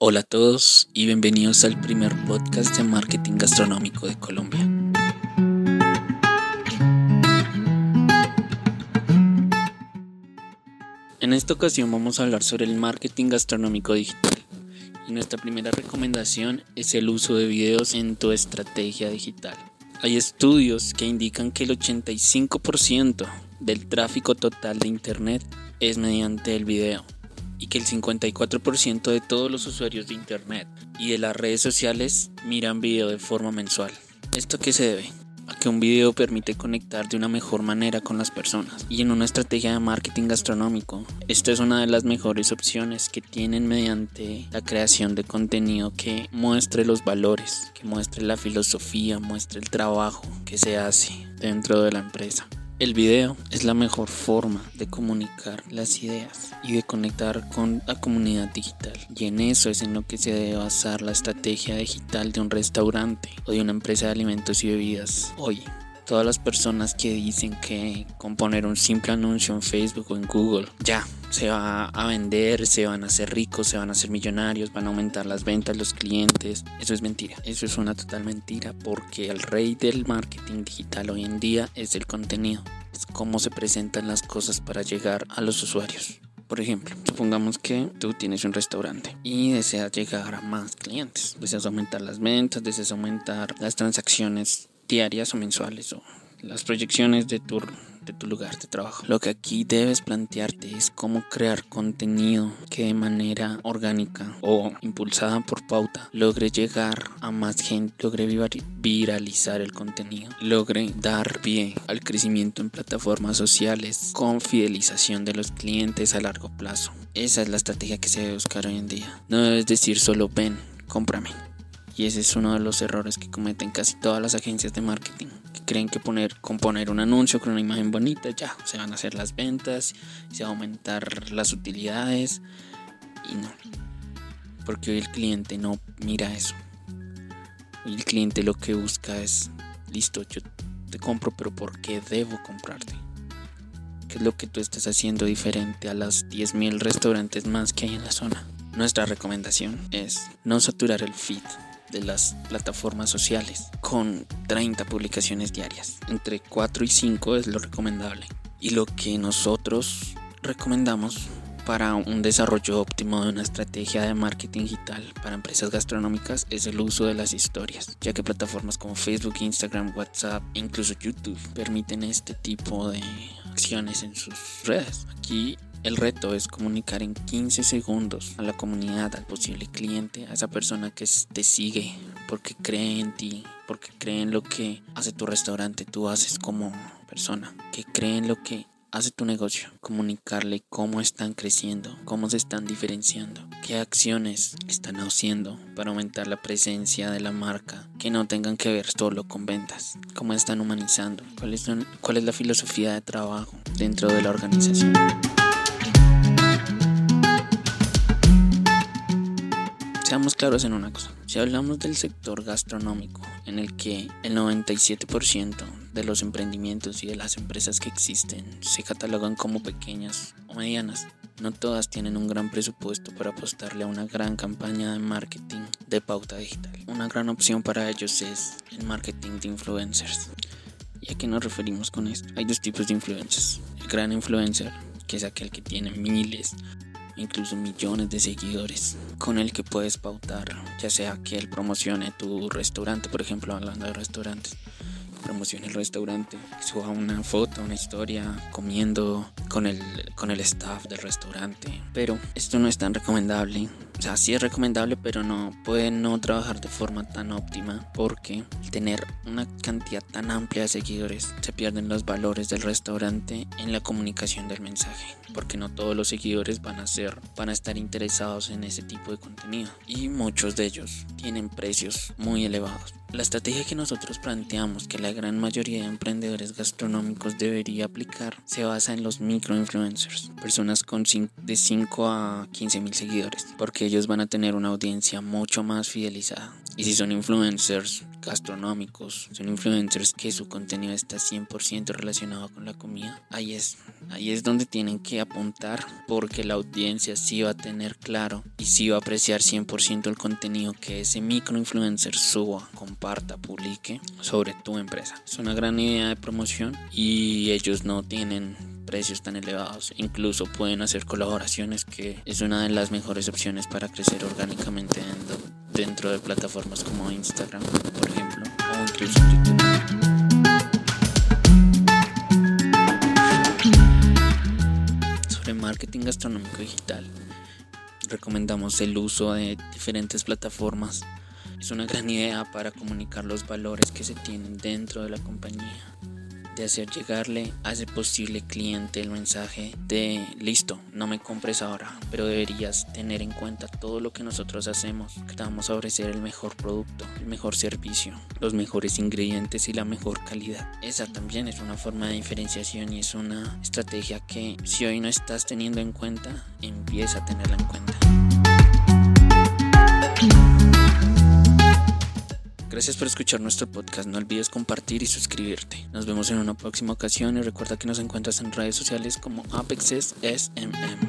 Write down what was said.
Hola a todos y bienvenidos al primer podcast de marketing gastronómico de Colombia. En esta ocasión vamos a hablar sobre el marketing gastronómico digital y nuestra primera recomendación es el uso de videos en tu estrategia digital. Hay estudios que indican que el 85% del tráfico total de Internet es mediante el video y que el 54% de todos los usuarios de Internet y de las redes sociales miran video de forma mensual. ¿Esto qué se debe? A que un video permite conectar de una mejor manera con las personas y en una estrategia de marketing gastronómico. Esto es una de las mejores opciones que tienen mediante la creación de contenido que muestre los valores, que muestre la filosofía, muestre el trabajo que se hace dentro de la empresa. El video es la mejor forma de comunicar las ideas y de conectar con la comunidad digital. Y en eso es en lo que se debe basar la estrategia digital de un restaurante o de una empresa de alimentos y bebidas hoy. Todas las personas que dicen que con poner un simple anuncio en Facebook o en Google ya se va a vender, se van a hacer ricos, se van a hacer millonarios, van a aumentar las ventas, los clientes. Eso es mentira. Eso es una total mentira porque el rey del marketing digital hoy en día es el contenido. Es cómo se presentan las cosas para llegar a los usuarios. Por ejemplo, supongamos que tú tienes un restaurante y deseas llegar a más clientes. Deseas aumentar las ventas, deseas aumentar las transacciones diarias o mensuales o las proyecciones de tu, de tu lugar de trabajo. Lo que aquí debes plantearte es cómo crear contenido que de manera orgánica o impulsada por pauta logre llegar a más gente, logre viralizar el contenido, logre dar pie al crecimiento en plataformas sociales con fidelización de los clientes a largo plazo. Esa es la estrategia que se debe buscar hoy en día. No debes decir solo ven, cómprame. Y ese es uno de los errores que cometen casi todas las agencias de marketing creen que poner, componer un anuncio con una imagen bonita, ya, se van a hacer las ventas, se va a aumentar las utilidades y no. Porque hoy el cliente no mira eso. Hoy el cliente lo que busca es, listo, yo te compro, pero ¿por qué debo comprarte? ¿Qué es lo que tú estás haciendo diferente a las 10.000 restaurantes más que hay en la zona? Nuestra recomendación es no saturar el feed de las plataformas sociales con 30 publicaciones diarias. Entre 4 y 5 es lo recomendable. Y lo que nosotros recomendamos para un desarrollo óptimo de una estrategia de marketing digital para empresas gastronómicas es el uso de las historias, ya que plataformas como Facebook, Instagram, WhatsApp e incluso YouTube permiten este tipo de acciones en sus redes. Aquí el reto es comunicar en 15 segundos a la comunidad, al posible cliente, a esa persona que te sigue porque cree en ti, porque cree en lo que hace tu restaurante, tú haces como persona, que cree en lo que hace tu negocio, comunicarle cómo están creciendo, cómo se están diferenciando, qué acciones están haciendo para aumentar la presencia de la marca, que no tengan que ver solo con ventas, cómo están humanizando, cuál es, cuál es la filosofía de trabajo dentro de la organización. Seamos claros en una cosa. Si hablamos del sector gastronómico, en el que el 97% de los emprendimientos y de las empresas que existen se catalogan como pequeñas o medianas, no todas tienen un gran presupuesto para apostarle a una gran campaña de marketing de pauta digital. Una gran opción para ellos es el marketing de influencers. ¿Y a qué nos referimos con esto? Hay dos tipos de influencers. El gran influencer, que es aquel que tiene miles incluso millones de seguidores con el que puedes pautar, ya sea que él promocione tu restaurante, por ejemplo, hablando de restaurantes, promocione el restaurante, suba una foto, una historia comiendo con el, con el staff del restaurante. Pero esto no es tan recomendable. O sea, sí es recomendable, pero no puede no trabajar de forma tan óptima porque tener una cantidad tan amplia de seguidores se pierden los valores del restaurante en la comunicación del mensaje, porque no todos los seguidores van a ser van a estar interesados en ese tipo de contenido y muchos de ellos tienen precios muy elevados. La estrategia que nosotros planteamos que la gran mayoría de emprendedores gastronómicos debería aplicar se basa en los microinfluencers, personas con de 5 a 15 mil seguidores, porque ellos van a tener una audiencia mucho más fidelizada. Y si son influencers gastronómicos, son influencers que su contenido está 100% relacionado con la comida, ahí es, ahí es donde tienen que apuntar porque la audiencia sí va a tener claro y sí va a apreciar 100% el contenido que ese microinfluencer suba, comparta, publique sobre tu empresa. Es una gran idea de promoción y ellos no tienen precios tan elevados. Incluso pueden hacer colaboraciones que es una de las mejores opciones para crecer orgánicamente dentro de plataformas como Instagram, por ejemplo, o incluso YouTube. Sobre marketing gastronómico digital, recomendamos el uso de diferentes plataformas. Es una gran idea para comunicar los valores que se tienen dentro de la compañía de hacer llegarle a ese posible cliente el mensaje de listo, no me compres ahora, pero deberías tener en cuenta todo lo que nosotros hacemos, que te vamos a ofrecer el mejor producto, el mejor servicio, los mejores ingredientes y la mejor calidad. Esa también es una forma de diferenciación y es una estrategia que si hoy no estás teniendo en cuenta, empieza a tenerla en cuenta. Gracias por escuchar nuestro podcast. No olvides compartir y suscribirte. Nos vemos en una próxima ocasión y recuerda que nos encuentras en redes sociales como Apexes SMM.